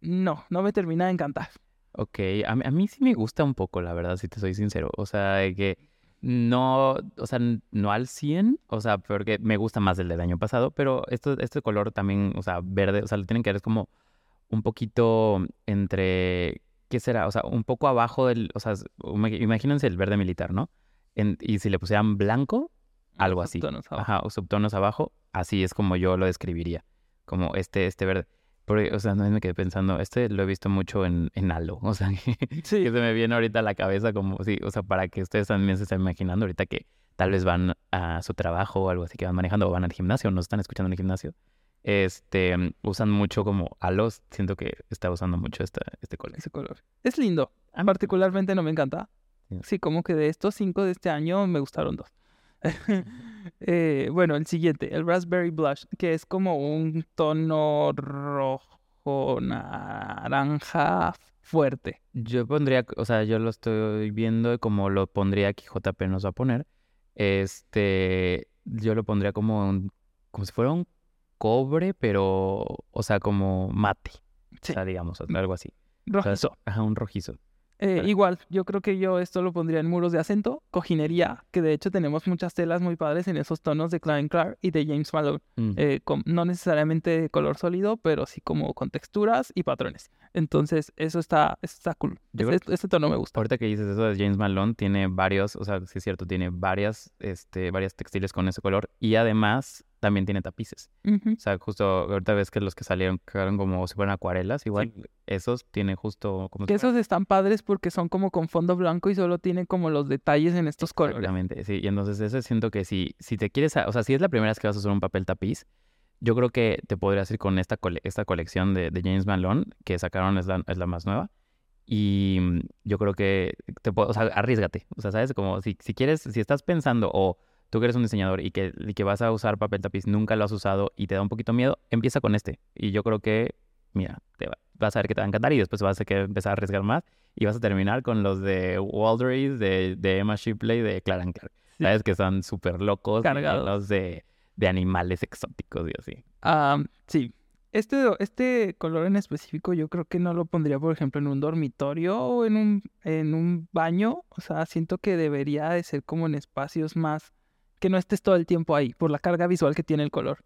no, no me termina de encantar. Ok, a, a mí sí me gusta un poco, la verdad, si te soy sincero. O sea, de que no, o sea, no al 100, o sea, porque me gusta más el del año pasado, pero esto, este color también, o sea, verde, o sea, lo tienen que ver es como un poquito entre, ¿qué será? O sea, un poco abajo del, o sea, imagínense el verde militar, ¿no? En- y si le pusieran blanco, algo así. Subtonos abajo. Ajá, o subtonos abajo, así es como yo lo describiría, como este, este verde. Porque, o sea, no me quedé pensando, este lo he visto mucho en, en Halo, o sea, que, Sí. que se me viene ahorita a la cabeza como, sí, o sea, para que ustedes también se estén imaginando ahorita que tal vez van a su trabajo o algo así que van manejando o van al gimnasio, nos están escuchando en el gimnasio, este, usan mucho como halos, siento que está usando mucho esta, este color. Ese color. Es lindo. Particularmente no me encanta. Sí. Sí, como que de estos cinco de este año me gustaron dos. Eh, bueno, el siguiente, el Raspberry Blush, que es como un tono rojo, naranja fuerte. Yo pondría, o sea, yo lo estoy viendo como lo pondría aquí JP nos va a poner. Este, yo lo pondría como un- como si fuera un cobre, pero, o sea, como mate. Sí. O sea, digamos, algo así. O sea, Rojizo. Ajá, un rojizo. Eh, Vale. igual, yo creo que yo esto lo pondría en muros de acento, cojinería, que de hecho tenemos muchas telas muy padres en esos tonos de Klein Clark y de James Malone. Mm. eh, con- no necesariamente de color sólido, pero sí como con texturas y patrones. Entonces, eso está, eso está cool. Este, este tono me gusta. Ahorita que dices eso de James Malone, tiene varios, o sea, sí es cierto, tiene varias, este, varias textiles con ese color y además también tiene tapices. Ujú. O sea, justo ahorita ves que los que salieron quedaron como si fueran acuarelas, igual esos tienen justo como si Que fueran- esos están padres porque son como con fondo blanco y solo tienen como los detalles en estos colores. Exactamente, sí. Y entonces ese siento que si, si te quieres, o sea, si es la primera vez que vas a usar un papel tapiz, yo creo que te podrías ir con esta, cole- esta colección de, de James Malone que sacaron, es la, es la más nueva. Y mm, yo creo que te puedo, o sea, arriesgate. O sea, ¿sabes? Como si, si quieres, si estás pensando o tú que eres un diseñador y que, y que vas a usar papel tapiz, nunca lo has usado y te da un poquito miedo, empieza con este. Y yo creo que, mira, te va- vas a ver que te va a encantar y después vas a que empezar a arriesgar más y vas a terminar con los de Waldries, de, de Emma Shipley, de Clara Clark. Sí. ¿Sabes? Que son súper locos, Cargados. llenos de, de animales exóticos y así. Sí. Este, este color en específico yo creo que no lo pondría, por ejemplo, en un dormitorio o en un, en un baño. O sea, siento que debería de ser como en espacios más que no estés todo el tiempo ahí por la carga visual que tiene el color.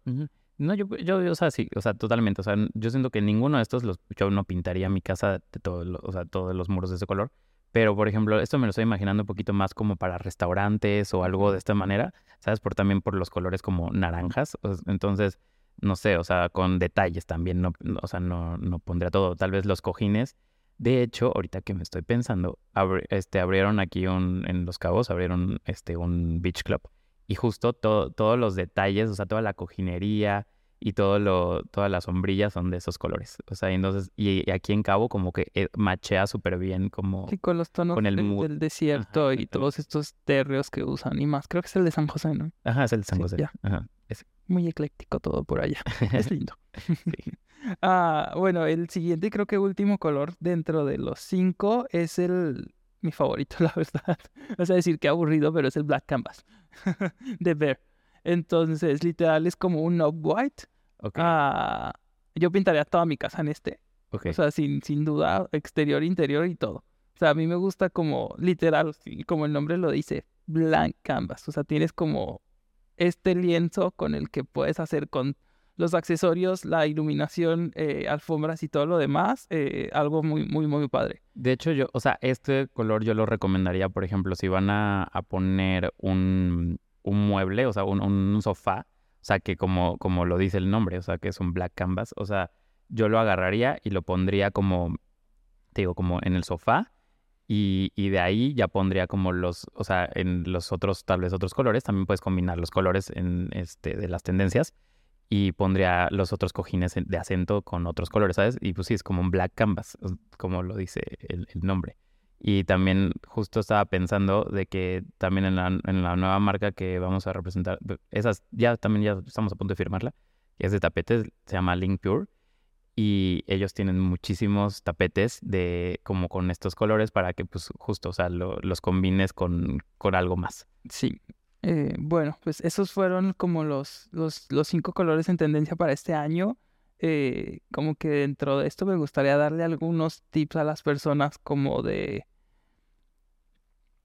No, yo, yo, o sea, sí, o sea, totalmente. O sea, yo siento que ninguno de estos, los, yo no pintaría mi casa de todo, o sea, todos los muros de ese color. Pero, por ejemplo, esto me lo estoy imaginando un poquito más como para restaurantes o algo de esta manera, ¿sabes? Por también por los colores como naranjas. o Entonces, no sé, o sea, con detalles también, no, no- o sea, no, no pondría todo. Tal vez los cojines. De hecho, ahorita que me estoy pensando, abri- este, abrieron aquí un, en Los Cabos, abrieron este, un beach club. Y justo todo, todos los detalles, o sea, toda la cojinería y todo lo, todas las sombrillas son de esos colores. O sea, y entonces, y, y aquí en Cabo como que eh, machea súper bien como... Con los tonos con el del, desierto y todos estos terreos que usan y más. Creo que es el de San José, ¿no? Ajá, es el San Sí, José. ya. Ajá. Muy ecléctico todo por allá. Es lindo. Sí. Ah, bueno, el siguiente y creo que último color dentro de los cinco es el mi favorito, la verdad. Vas a decir que aburrido, pero es el Black Canvas de Bear. Entonces, literal es como un off-white. Ok, Ah, yo pintaría toda mi casa en este. ok. O sea, sin, sin duda, exterior, interior y todo. O sea, a mí me gusta como literal, como el nombre lo dice, blank canvas. O sea, tienes como este lienzo con el que puedes hacer con los accesorios, la iluminación, eh, alfombras y todo lo demás, eh, algo muy, muy, muy padre. De hecho, yo, o sea, este color yo lo recomendaría, por ejemplo, si van a, poner un, un mueble, o sea, un, un sofá, o sea, que como, como lo dice el nombre, o sea, que es un black canvas, o sea, yo lo agarraría y lo pondría como, te digo, como en el sofá y, y de ahí ya pondría como los, o sea, en los otros, tal vez otros colores, también puedes combinar los colores en, este, de las tendencias y pondría los otros cojines de acento con otros colores, ¿sabes? Y pues sí, es como un black canvas, como lo dice el, el nombre. Y también justo estaba pensando de que también en la, en la nueva marca que vamos a representar, b- esas ya también ya estamos a punto de firmarla, que es de tapetes, se llama Link Pure. Y ellos tienen muchísimos tapetes de como con estos colores para que pues justo, o sea, lo- los combines con, con algo más. Sí. Eh, bueno, pues esos fueron como los, los, los cinco colores en tendencia para este año. eh, como que dentro de esto me gustaría darle algunos tips a las personas como de...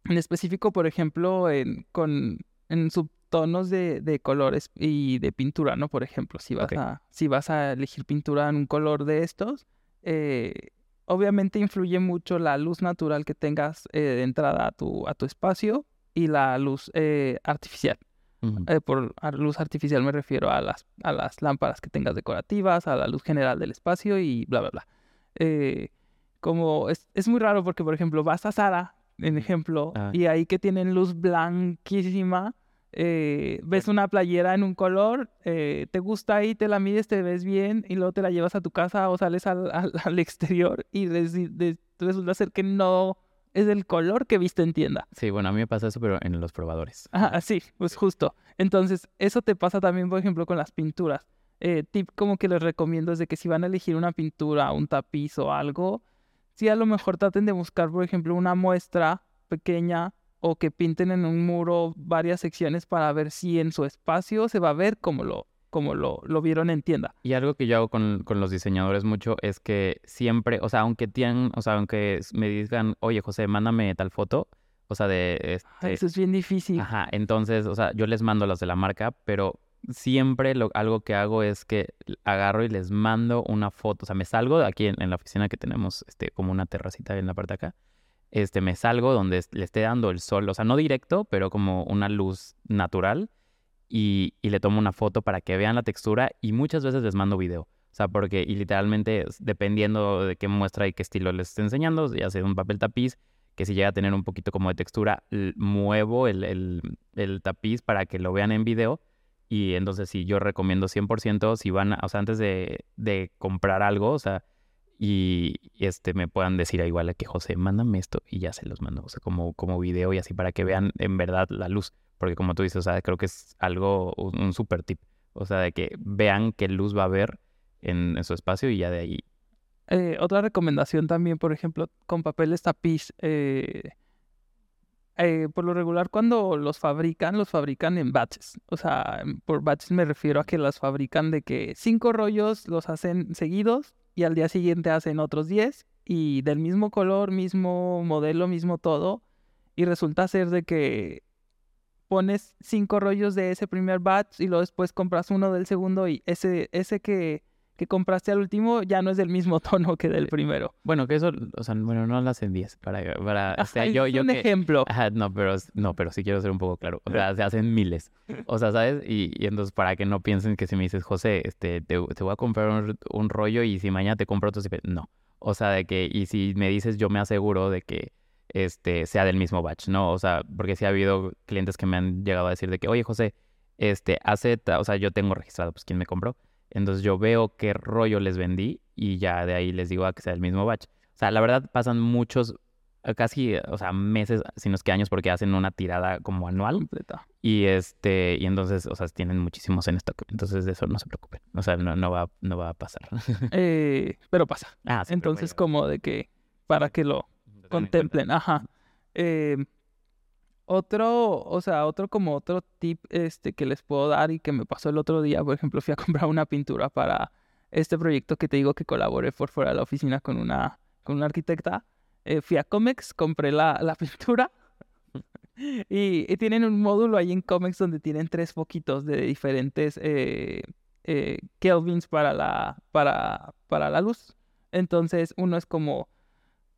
En específico, por ejemplo, en, con, en subtonos de, de colores y de pintura, ¿no? Por ejemplo, si vas, a, si vas a elegir pintura en un color de estos, eh, obviamente influye mucho la luz natural que tengas eh, de entrada a tu, a tu espacio y la luz eh, artificial. Ujú. Eh, por luz artificial me refiero a las, a las lámparas que tengas decorativas, a la luz general del espacio y bla, bla, bla. Eh, como es, es muy raro porque, por ejemplo, vas a Sara, en ejemplo, Ah. y ahí que tienen luz blanquísima, eh, ves una playera en un color, eh, te gusta ahí, te la mides, te ves bien y luego te la llevas a tu casa o sales al, al- al exterior y resi- de- resulta ser que no es el color que viste en tienda. Sí, bueno, a mí me pasa eso, pero en los probadores. Ah, sí, pues justo. Entonces, eso te pasa también, por ejemplo, con las pinturas. Eh, tip como que les recomiendo es de que si van a elegir una pintura, un tapiz o algo, sí a lo mejor traten de buscar, por ejemplo, una muestra pequeña o que pinten en un muro varias secciones para ver si en su espacio se va a ver como lo, como lo, lo vieron en tienda. Y algo que yo hago con, con los diseñadores mucho es que siempre, o sea, aunque tienen, o sea, aunque me digan, oye, José, mándame tal foto, o sea, de este, eso es bien difícil. Ajá, entonces, o sea, yo les mando las de la marca, pero siempre lo, algo que hago es que agarro y les mando una foto. O sea, me salgo de aquí en, en la oficina que tenemos este, como una terracita en la parte de acá. Este, me salgo donde le esté dando el sol, o sea, no directo, pero como una luz natural. Y, le tomo una foto para que vean la textura y muchas veces les mando video. O sea, porque, y literalmente, dependiendo de qué muestra y qué estilo les esté enseñando, ya sea un papel tapiz, que si llega a tener un poquito como de textura, muevo el, el- tapiz para que lo vean en video. Y entonces sí, yo recomiendo 100% si van, o sea, antes de, de comprar algo, o sea, y y, este me puedan decir igual a que José, mándame esto y ya se los mando, o sea, como, como video y así para que vean en verdad la luz. Porque como tú dices, o sea, creo que es algo, un, super tip. O sea, de que vean qué luz va a haber en, su espacio y ya de ahí. Eh, otra recomendación también, por ejemplo, con papeles tapiz. eh, eh, por lo regular, cuando los fabrican, los fabrican en batches. O sea, por batches me refiero a que las fabrican de que cinco rollos los hacen seguidos y al día siguiente hacen otros 10 y del mismo color, mismo modelo, mismo todo. Y resulta ser de que pones cinco rollos de ese primer batch y luego después compras uno del segundo y ese, ese que, que compraste al último ya no es del mismo tono que del Sí. primero. Bueno, que eso, o sea, bueno, no lo hacen 10 para, para, o sea, yo, es yo un que, ejemplo. Ajá, no, pero, no, pero sí quiero ser un poco claro. O sea, se hacen miles. O sea, ¿sabes? Y, y entonces para que no piensen que si me dices, José, este, te, te voy a comprar un, un rollo y si mañana te compro otro, no. O sea, de que, y si me dices, yo me aseguro de que este sea del mismo batch, ¿no? O sea, porque sí ha habido clientes que me han llegado a decir de que, oye, José, este, hace, o sea, yo tengo registrado, pues, quién me compró. Entonces yo veo qué rollo les vendí y ya de ahí les digo a que sea el mismo batch. O sea, la verdad pasan muchos, eh, casi, o sea, meses, si no es que años, porque hacen una tirada como anual. completa. Y este, y entonces, o sea, tienen muchísimos en stock. Entonces de eso no se preocupen. O sea, no, no va, no va a pasar. Eh, pero pasa. ah, sí, Entonces, como de que para que lo contemplen. Ajá. Eh, otro, o sea, otro como otro tip este que les puedo dar y que me pasó el otro día, por ejemplo, fui a comprar una pintura para este proyecto que te digo que colaboré por fuera de la oficina con una, con una arquitecta. Eh, fui a Comex, compré la, la pintura y, tienen un módulo ahí en Comex donde tienen tres foquitos de diferentes eh, kelvins para la, para, para la luz. Entonces, uno es como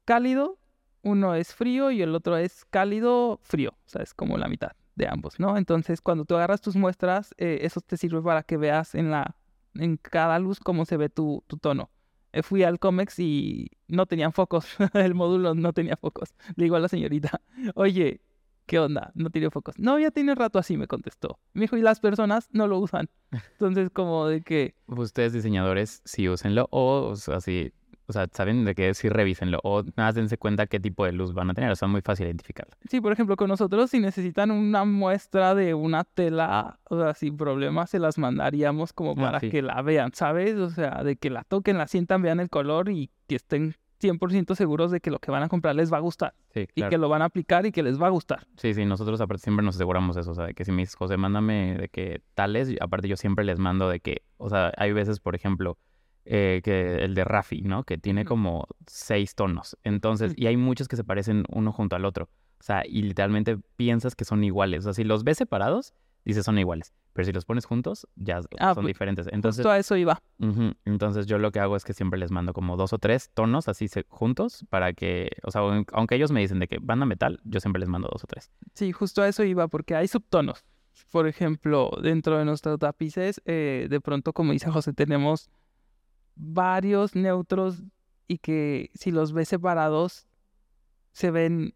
cálido, uno es frío y el otro es cálido, frío. O sea, es como la mitad de ambos, ¿no? Entonces, cuando tú agarras tus muestras, eh, eso te sirve para que veas en la en cada luz cómo se ve tu, tu tono. Eh, fui al Comex y no tenían focos. el módulo no tenía focos. Le digo a la señorita, oye, ¿qué onda? No tiene focos. No, ya tiene rato así, me contestó. Me dijo, y las personas no lo usan. Entonces, como de que Ustedes diseñadores, sí úsenlo. O, o sea, sí, o sea, saben de que sí revísenlo. O nada, más dense cuenta qué tipo de luz van a tener. O sea, es muy fácil identificarlo. Sí, por ejemplo, con nosotros si necesitan una muestra de una tela, o sea, sin problema se las mandaríamos como Ah, para sí. que la vean, ¿sabes? O sea, de que la toquen, la sientan, vean el color y que estén 100% seguros de que lo que van a comprar les va a gustar Sí, y que lo van a aplicar y que les va a gustar. Sí, sí, nosotros aparte siempre nos aseguramos eso, o sea, de que si me dices, José, mándame de que tales, aparte yo siempre les mando de que, o sea, hay veces, por ejemplo, eh, que el de Rafi, ¿no? Que tiene como seis tonos. Entonces, Ujú. y hay muchos que se parecen uno junto al otro. O sea, y literalmente piensas que son iguales. O sea, si los ves separados, dices son iguales. Pero si los pones juntos, ya Ah, son pues, diferentes. Entonces, Justo a eso iba. Entonces yo lo que hago es que siempre les mando como dos o tres tonos así se- juntos para que, o sea, aun- aunque ellos me dicen de que banda metal, yo siempre les mando dos o tres. Sí, justo a eso iba, porque hay subtonos. Por ejemplo, dentro de nuestros tapices, eh, de pronto, como dice José, tenemos varios neutros y que si los ves separados se ven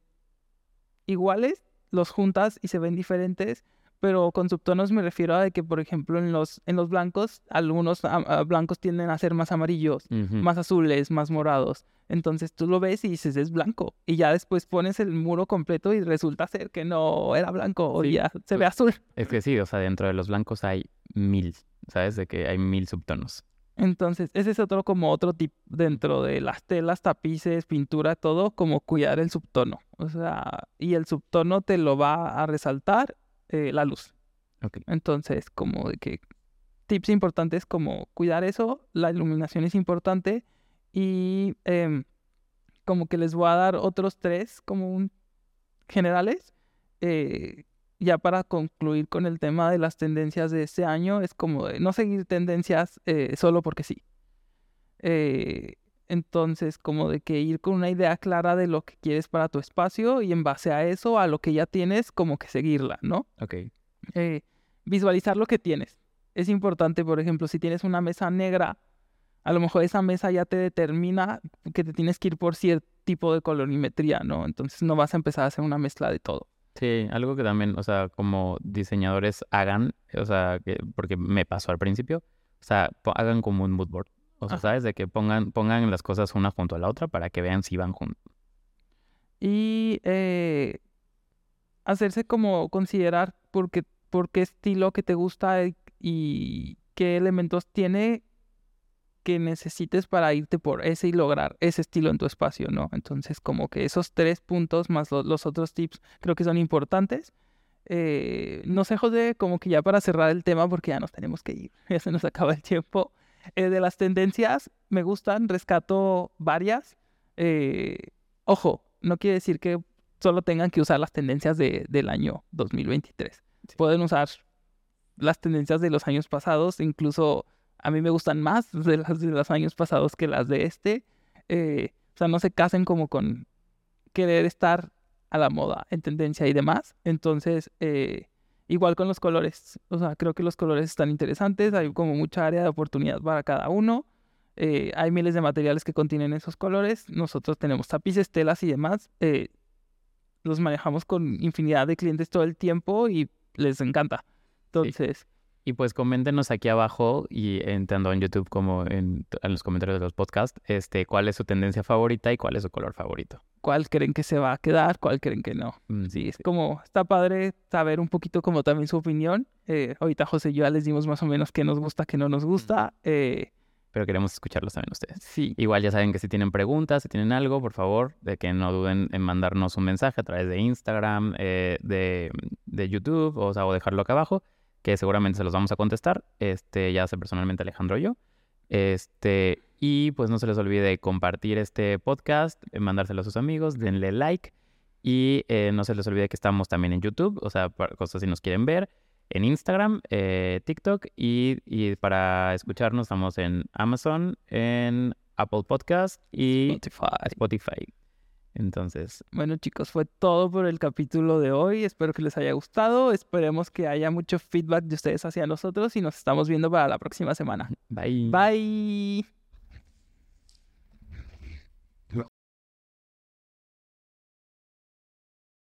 iguales, los juntas y se ven diferentes, pero con subtonos me refiero a que, por ejemplo, en los, en los blancos, algunos ah, ah, blancos tienden a ser más amarillos, más azules, más morados. Entonces tú lo ves y dices es blanco. Y ya después pones el muro completo y resulta ser que no era blanco o Sí, ya se ve pues- azul. Es que sí, o sea, dentro de los blancos hay mil, ¿sabes? De que hay mil subtonos. Entonces, ese es otro como otro tip dentro de las telas, tapices, pintura, todo, como cuidar el subtono. O sea, y el subtono te lo va a resaltar eh, la luz. Entonces, como de que tips importantes como cuidar eso, la iluminación es importante y em, como que les voy a dar otros tres como un generales. eh, ya para concluir con el tema de las tendencias de este año, es como de no seguir tendencias eh, solo porque sí. Eh, entonces, como de que ir con una idea clara de lo que quieres para tu espacio y en base a eso, a lo que ya tienes, como que seguirla, ¿no? Ok. eh, visualizar lo que tienes. Es importante, por ejemplo, si tienes una mesa negra, a lo mejor esa mesa ya te determina que te tienes que ir por cierto tipo de colorimetría, ¿no? Entonces no vas a empezar a hacer una mezcla de todo. Sí, algo que también, o sea, como diseñadores hagan, o sea, que, porque me pasó al principio, o sea, hagan como un mood board. O sea, Ajá. ¿sabes? De que pongan, pongan las cosas una junto a la otra para que vean si van juntos. Y eh, hacerse como considerar por qué, por qué estilo que te gusta y qué elementos tiene que necesites para irte por ese y lograr ese estilo en tu espacio, ¿no? Entonces, como que esos tres puntos más lo- los otros tips creo que son importantes. Eh, no sé, José, como que ya para cerrar el tema, porque ya nos tenemos que ir, ya se nos acaba el tiempo. Eh, de las tendencias, me gustan, rescato varias. Eh, ojo, no quiere decir que solo tengan que usar las tendencias de- del año 2023. Pueden usar las tendencias de los años pasados, incluso a mí me gustan más de las de los años pasados que las de este. Eh, o sea, no se casen como con querer estar a la moda, en tendencia y demás. Entonces, eh, igual con los colores. O sea, creo que los colores están interesantes, hay como mucha área de oportunidad para cada uno. Eh, hay miles de materiales que contienen esos colores. Nosotros tenemos tapices, telas y demás. eh, los manejamos con infinidad de clientes todo el tiempo y les encanta. Entonces, Y pues coméntenos aquí abajo y en, tanto en YouTube como en, en los comentarios de los podcasts, este, cuál es su tendencia favorita y cuál es su color favorito. ¿cuál creen que se va a quedar? ¿Cuál creen que no? Mm, Sí, es como, está padre saber un poquito como también su opinión. Eh, ahorita José y yo ya les dimos más o menos qué nos gusta, qué no nos gusta. Eh, Pero queremos escucharlos también ustedes. sí, Igual ya saben que si tienen preguntas, si tienen algo, por favor, de que no duden en mandarnos un mensaje a través de Instagram, eh, de, de YouTube, o, sea, o dejarlo acá abajo, que seguramente se los vamos a contestar, este, ya sea personalmente Alejandro o yo. Este, y pues no se les olvide compartir este podcast, eh, mandárselo a sus amigos, denle like y eh, no se les olvide que estamos también en YouTube, o sea, para cosas si nos quieren ver, en Instagram, eh, TikTok y, y para escucharnos estamos en Amazon, en Apple Podcast y Spotify. Spotify. Entonces, Bueno chicos, fue todo por el capítulo de hoy. Espero que les haya gustado. Esperemos que haya mucho feedback de ustedes hacia nosotros y nos estamos viendo para la próxima semana. bye. Bye.